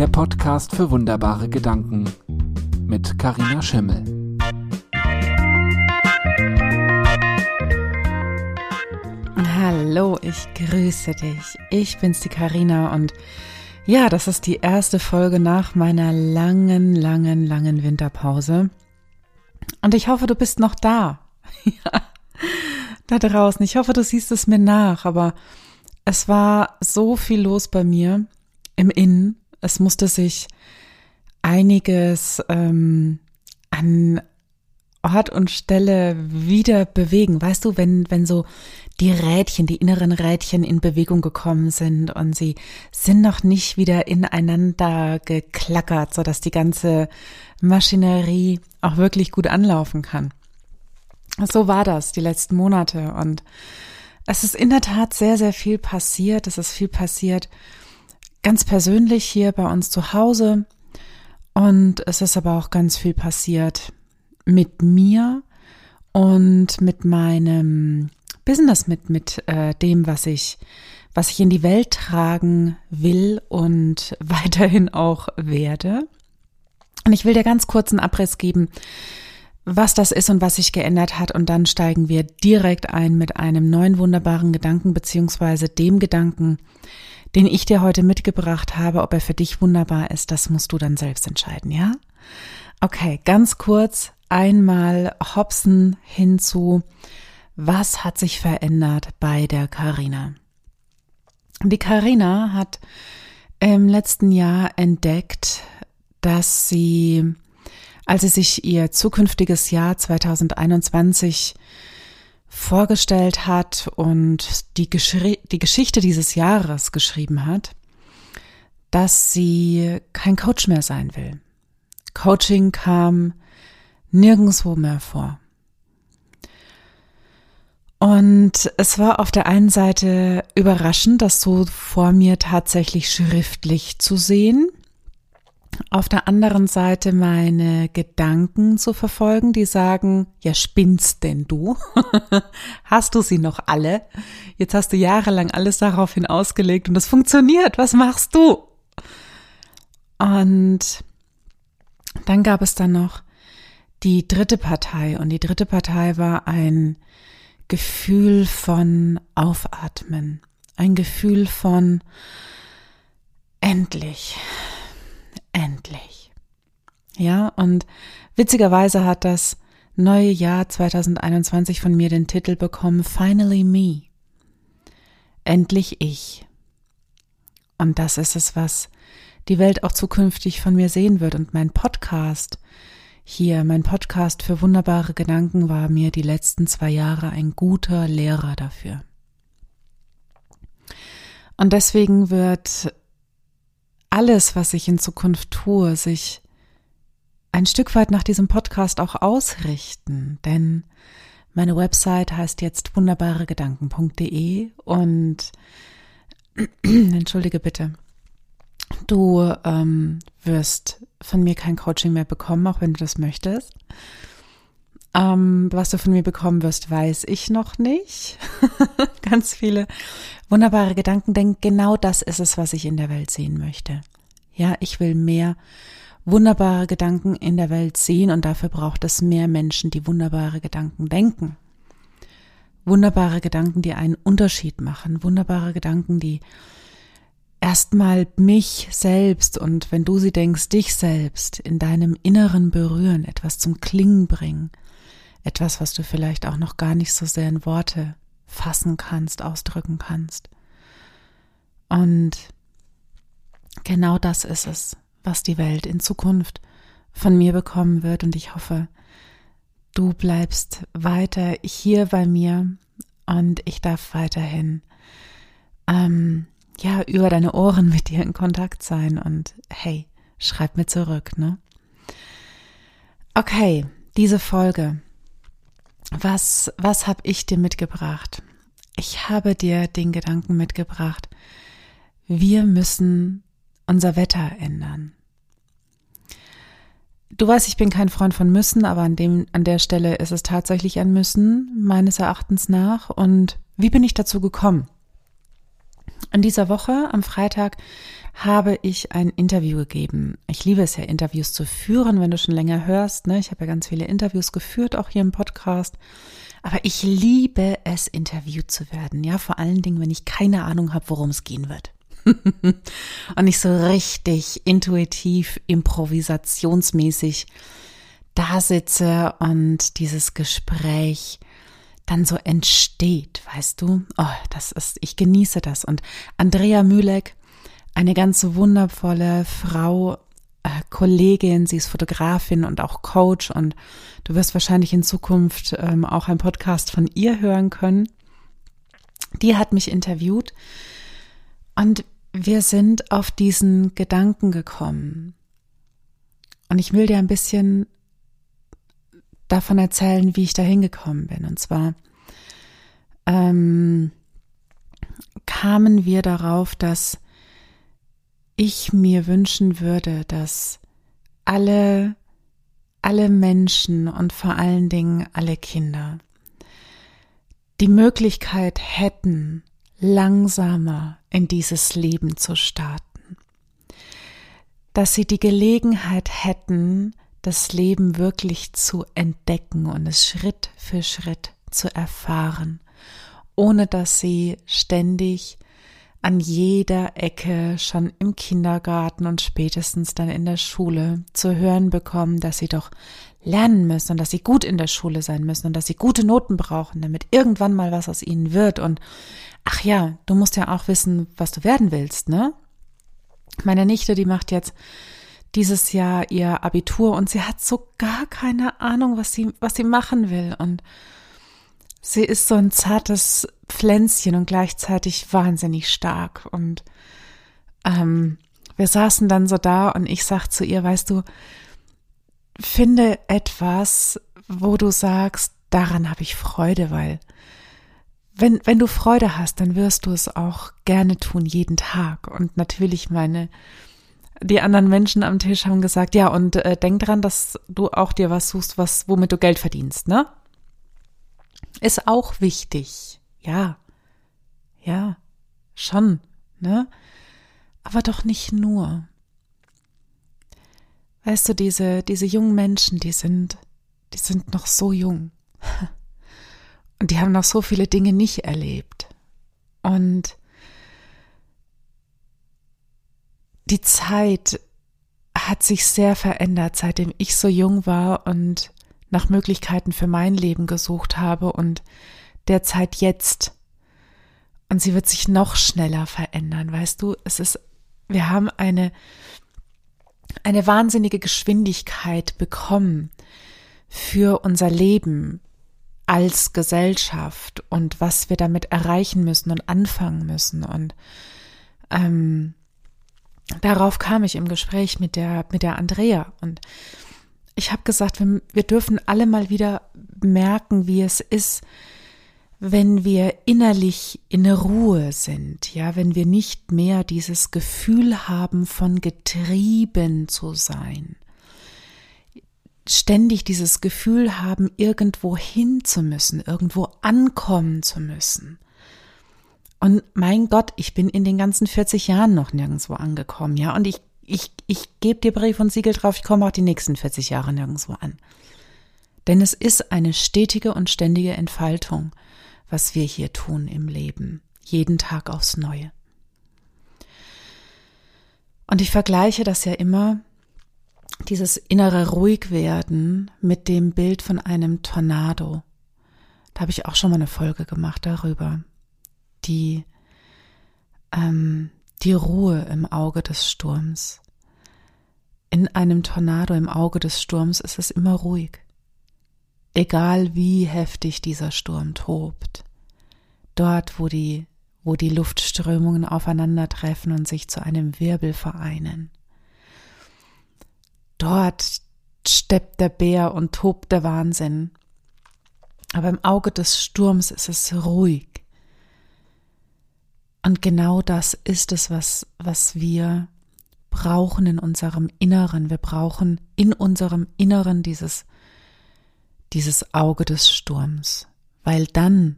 der Podcast für wunderbare Gedanken mit Karina Schimmel. Hallo, ich grüße dich. Ich bin's die Karina und ja, das ist die erste Folge nach meiner langen, langen, langen Winterpause. Und ich hoffe, du bist noch da. ja, da draußen. Ich hoffe, du siehst es mir nach, aber es war so viel los bei mir im Innen. Es musste sich einiges ähm, an Ort und Stelle wieder bewegen. Weißt du, wenn, wenn so die Rädchen, die inneren Rädchen in Bewegung gekommen sind und sie sind noch nicht wieder ineinander geklackert, sodass die ganze Maschinerie auch wirklich gut anlaufen kann. So war das die letzten Monate und es ist in der Tat sehr, sehr viel passiert. Es ist viel passiert ganz persönlich hier bei uns zu Hause und es ist aber auch ganz viel passiert mit mir und mit meinem Business, mit, mit äh, dem, was ich, was ich in die Welt tragen will und weiterhin auch werde. Und ich will dir ganz kurz einen Abriss geben, was das ist und was sich geändert hat. Und dann steigen wir direkt ein mit einem neuen wunderbaren Gedanken, beziehungsweise dem Gedanken, den ich dir heute mitgebracht habe. Ob er für dich wunderbar ist, das musst du dann selbst entscheiden, ja? Okay, ganz kurz einmal hopsen hinzu, was hat sich verändert bei der Karina? Die Karina hat im letzten Jahr entdeckt, dass sie, als sie sich ihr zukünftiges Jahr 2021 vorgestellt hat und die, die Geschichte dieses Jahres geschrieben hat, dass sie kein Coach mehr sein will. Coaching kam nirgendwo mehr vor. Und es war auf der einen Seite überraschend, das so vor mir tatsächlich schriftlich zu sehen. Auf der anderen Seite meine Gedanken zu verfolgen, die sagen, ja spinnst denn du? hast du sie noch alle? Jetzt hast du jahrelang alles daraufhin ausgelegt und es funktioniert. Was machst du? Und dann gab es dann noch die dritte Partei und die dritte Partei war ein Gefühl von Aufatmen, ein Gefühl von endlich. Ja, und witzigerweise hat das neue Jahr 2021 von mir den Titel bekommen Finally Me. Endlich ich. Und das ist es, was die Welt auch zukünftig von mir sehen wird. Und mein Podcast hier, mein Podcast für wunderbare Gedanken war mir die letzten zwei Jahre ein guter Lehrer dafür. Und deswegen wird alles, was ich in Zukunft tue, sich ein Stück weit nach diesem Podcast auch ausrichten, denn meine Website heißt jetzt wunderbaregedanken.de und entschuldige bitte, du ähm, wirst von mir kein Coaching mehr bekommen, auch wenn du das möchtest. Ähm, was du von mir bekommen wirst, weiß ich noch nicht. Ganz viele wunderbare Gedanken, denn genau das ist es, was ich in der Welt sehen möchte. Ja, ich will mehr wunderbare Gedanken in der Welt sehen und dafür braucht es mehr Menschen, die wunderbare Gedanken denken. Wunderbare Gedanken, die einen Unterschied machen. Wunderbare Gedanken, die erstmal mich selbst und wenn du sie denkst, dich selbst in deinem Inneren berühren, etwas zum Klingen bringen, etwas, was du vielleicht auch noch gar nicht so sehr in Worte fassen kannst, ausdrücken kannst. Und genau das ist es, was die Welt in Zukunft von mir bekommen wird und ich hoffe, du bleibst weiter hier bei mir und ich darf weiterhin ähm, ja, über deine Ohren mit dir in Kontakt sein und hey, schreib mir zurück, ne? Okay, diese Folge. Was, was habe ich dir mitgebracht? Ich habe dir den Gedanken mitgebracht, wir müssen unser Wetter ändern. Du weißt, ich bin kein Freund von müssen, aber an dem, an der Stelle ist es tatsächlich ein Müssen, meines Erachtens nach. Und wie bin ich dazu gekommen? In dieser Woche, am Freitag, habe ich ein Interview gegeben. Ich liebe es ja, Interviews zu führen, wenn du schon länger hörst. Ne? Ich habe ja ganz viele Interviews geführt, auch hier im Podcast. Aber ich liebe es, interviewt zu werden. Ja, vor allen Dingen, wenn ich keine Ahnung habe, worum es gehen wird. und ich so richtig intuitiv, improvisationsmäßig da sitze und dieses Gespräch dann so entsteht, weißt du? Oh, das ist, ich genieße das. Und Andrea Mühleck, eine ganz wundervolle Frau, äh, Kollegin, sie ist Fotografin und auch Coach und du wirst wahrscheinlich in Zukunft ähm, auch einen Podcast von ihr hören können. Die hat mich interviewt und wir sind auf diesen Gedanken gekommen. Und ich will dir ein bisschen davon erzählen, wie ich da hingekommen bin. Und zwar ähm, kamen wir darauf, dass ich mir wünschen würde, dass alle, alle Menschen und vor allen Dingen alle Kinder die Möglichkeit hätten, langsamer in dieses Leben zu starten. Dass sie die Gelegenheit hätten, das Leben wirklich zu entdecken und es Schritt für Schritt zu erfahren, ohne dass sie ständig an jeder Ecke schon im Kindergarten und spätestens dann in der Schule zu hören bekommen, dass sie doch lernen müssen und dass sie gut in der Schule sein müssen und dass sie gute Noten brauchen, damit irgendwann mal was aus ihnen wird und ach ja, du musst ja auch wissen, was du werden willst, ne? Meine Nichte, die macht jetzt dieses Jahr ihr Abitur und sie hat so gar keine Ahnung, was sie, was sie machen will. Und sie ist so ein zartes Pflänzchen und gleichzeitig wahnsinnig stark. Und ähm, wir saßen dann so da und ich sag zu ihr, weißt du, finde etwas, wo du sagst, daran habe ich Freude, weil wenn, wenn du Freude hast, dann wirst du es auch gerne tun, jeden Tag. Und natürlich meine die anderen Menschen am Tisch haben gesagt, ja, und äh, denk dran, dass du auch dir was suchst, was, womit du Geld verdienst, ne? Ist auch wichtig. Ja. Ja. Schon, ne? Aber doch nicht nur. Weißt du, diese, diese jungen Menschen, die sind, die sind noch so jung. Und die haben noch so viele Dinge nicht erlebt. Und die Zeit hat sich sehr verändert, seitdem ich so jung war und nach Möglichkeiten für mein Leben gesucht habe und der Zeit jetzt. Und sie wird sich noch schneller verändern, weißt du? Es ist, wir haben eine, eine wahnsinnige Geschwindigkeit bekommen für unser Leben als Gesellschaft und was wir damit erreichen müssen und anfangen müssen. Und ähm, darauf kam ich im Gespräch mit der, mit der Andrea. Und ich habe gesagt, wir, wir dürfen alle mal wieder merken, wie es ist, wenn wir innerlich in Ruhe sind, ja, wenn wir nicht mehr dieses Gefühl haben von getrieben zu sein, ständig dieses Gefühl haben, irgendwo hin zu müssen, irgendwo ankommen zu müssen. Und mein Gott, ich bin in den ganzen 40 Jahren noch nirgendwo angekommen, ja. Und ich, ich, ich gebe dir Brief und Siegel drauf, ich komme auch die nächsten 40 Jahre nirgendwo an. Denn es ist eine stetige und ständige Entfaltung, was wir hier tun im Leben, jeden Tag aufs Neue. Und ich vergleiche das ja immer, dieses innere Ruhigwerden mit dem Bild von einem Tornado. Da habe ich auch schon mal eine Folge gemacht darüber die, ähm, die Ruhe im Auge des Sturms. In einem Tornado im Auge des Sturms ist es immer ruhig. Egal wie heftig dieser Sturm tobt. Dort, wo die, wo die Luftströmungen aufeinandertreffen und sich zu einem Wirbel vereinen. Dort steppt der Bär und tobt der Wahnsinn. Aber im Auge des Sturms ist es ruhig. Und genau das ist es, was, was wir brauchen in unserem Inneren. Wir brauchen in unserem Inneren dieses, dieses Auge des Sturms, weil dann,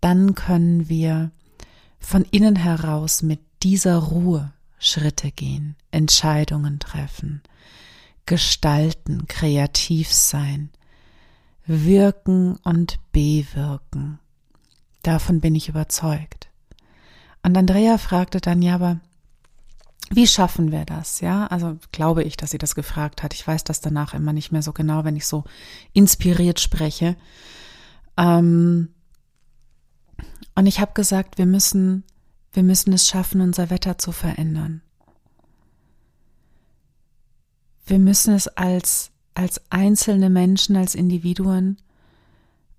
dann können wir von innen heraus mit dieser Ruhe, Schritte gehen, Entscheidungen treffen, gestalten, kreativ sein, wirken und bewirken. Davon bin ich überzeugt. Und Andrea fragte dann, ja, aber wie schaffen wir das? Ja, also glaube ich, dass sie das gefragt hat. Ich weiß das danach immer nicht mehr so genau, wenn ich so inspiriert spreche. Ähm, und ich habe gesagt, wir müssen, wir müssen es schaffen, unser Wetter zu verändern. Wir müssen es als, als einzelne Menschen, als Individuen,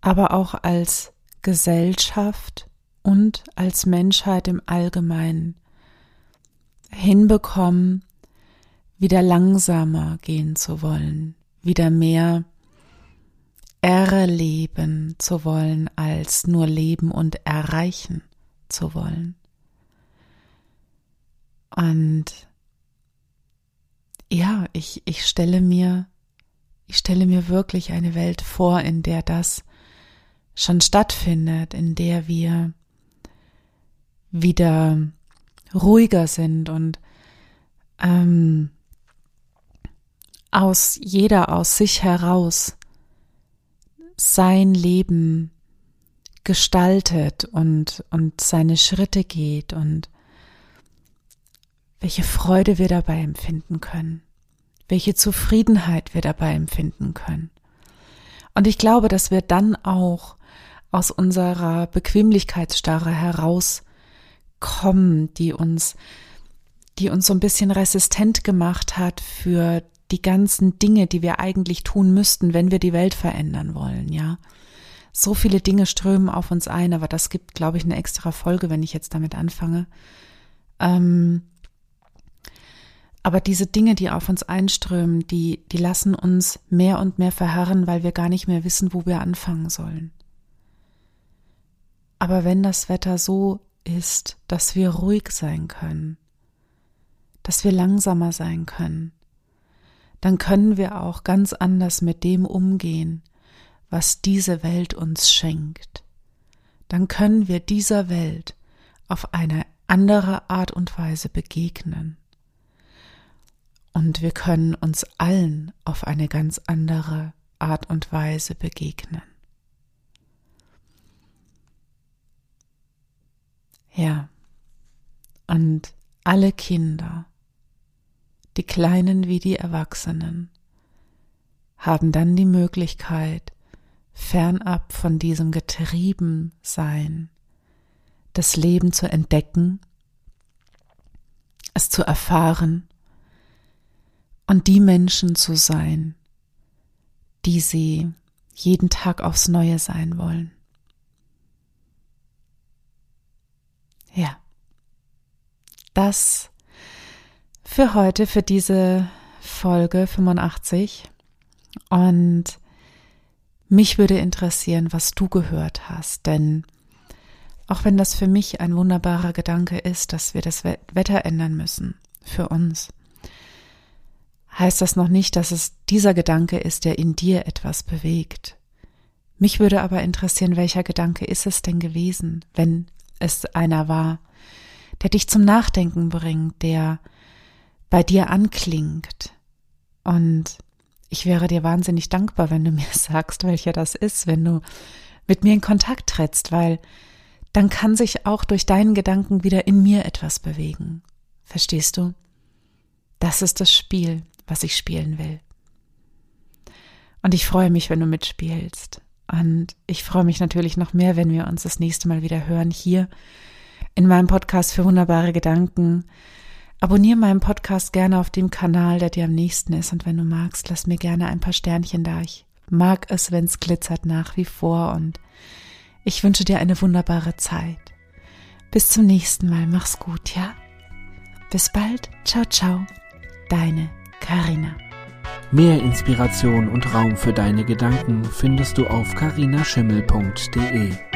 aber auch als Gesellschaft und als Menschheit im Allgemeinen hinbekommen, wieder langsamer gehen zu wollen, wieder mehr erleben zu wollen, als nur leben und erreichen zu wollen. Und ja, ich, ich stelle mir, ich stelle mir wirklich eine Welt vor, in der das schon stattfindet, in der wir wieder ruhiger sind und ähm, aus jeder aus sich heraus sein Leben gestaltet und, und seine Schritte geht und welche Freude wir dabei empfinden können, welche Zufriedenheit wir dabei empfinden können. Und ich glaube, dass wir dann auch aus unserer Bequemlichkeitsstarre herauskommen, die uns, die uns so ein bisschen resistent gemacht hat für die ganzen Dinge, die wir eigentlich tun müssten, wenn wir die Welt verändern wollen, ja. So viele Dinge strömen auf uns ein, aber das gibt, glaube ich, eine extra Folge, wenn ich jetzt damit anfange. Ähm, aber diese Dinge, die auf uns einströmen, die, die lassen uns mehr und mehr verharren, weil wir gar nicht mehr wissen, wo wir anfangen sollen. Aber wenn das Wetter so ist, dass wir ruhig sein können, dass wir langsamer sein können, dann können wir auch ganz anders mit dem umgehen, was diese Welt uns schenkt. Dann können wir dieser Welt auf eine andere Art und Weise begegnen. Und wir können uns allen auf eine ganz andere Art und Weise begegnen. Ja, und alle Kinder, die Kleinen wie die Erwachsenen, haben dann die Möglichkeit, fernab von diesem Getriebensein, das Leben zu entdecken, es zu erfahren und die Menschen zu sein, die sie jeden Tag aufs Neue sein wollen. Ja, das für heute, für diese Folge 85. Und mich würde interessieren, was du gehört hast, denn auch wenn das für mich ein wunderbarer Gedanke ist, dass wir das Wetter ändern müssen für uns, heißt das noch nicht, dass es dieser Gedanke ist, der in dir etwas bewegt. Mich würde aber interessieren, welcher Gedanke ist es denn gewesen, wenn es einer war, der dich zum Nachdenken bringt, der bei dir anklingt. Und ich wäre dir wahnsinnig dankbar, wenn du mir sagst, welcher das ist, wenn du mit mir in Kontakt trittst, weil dann kann sich auch durch deinen Gedanken wieder in mir etwas bewegen. Verstehst du? Das ist das Spiel, was ich spielen will. Und ich freue mich, wenn du mitspielst. Und ich freue mich natürlich noch mehr, wenn wir uns das nächste Mal wieder hören hier in meinem Podcast für wunderbare Gedanken. Abonniere meinen Podcast gerne auf dem Kanal, der dir am nächsten ist. Und wenn du magst, lass mir gerne ein paar Sternchen da. Ich mag es, wenn es glitzert nach wie vor. Und ich wünsche dir eine wunderbare Zeit. Bis zum nächsten Mal. Mach's gut, ja? Bis bald. Ciao, ciao. Deine Karina. Mehr Inspiration und Raum für deine Gedanken findest du auf karinaschimmel.de.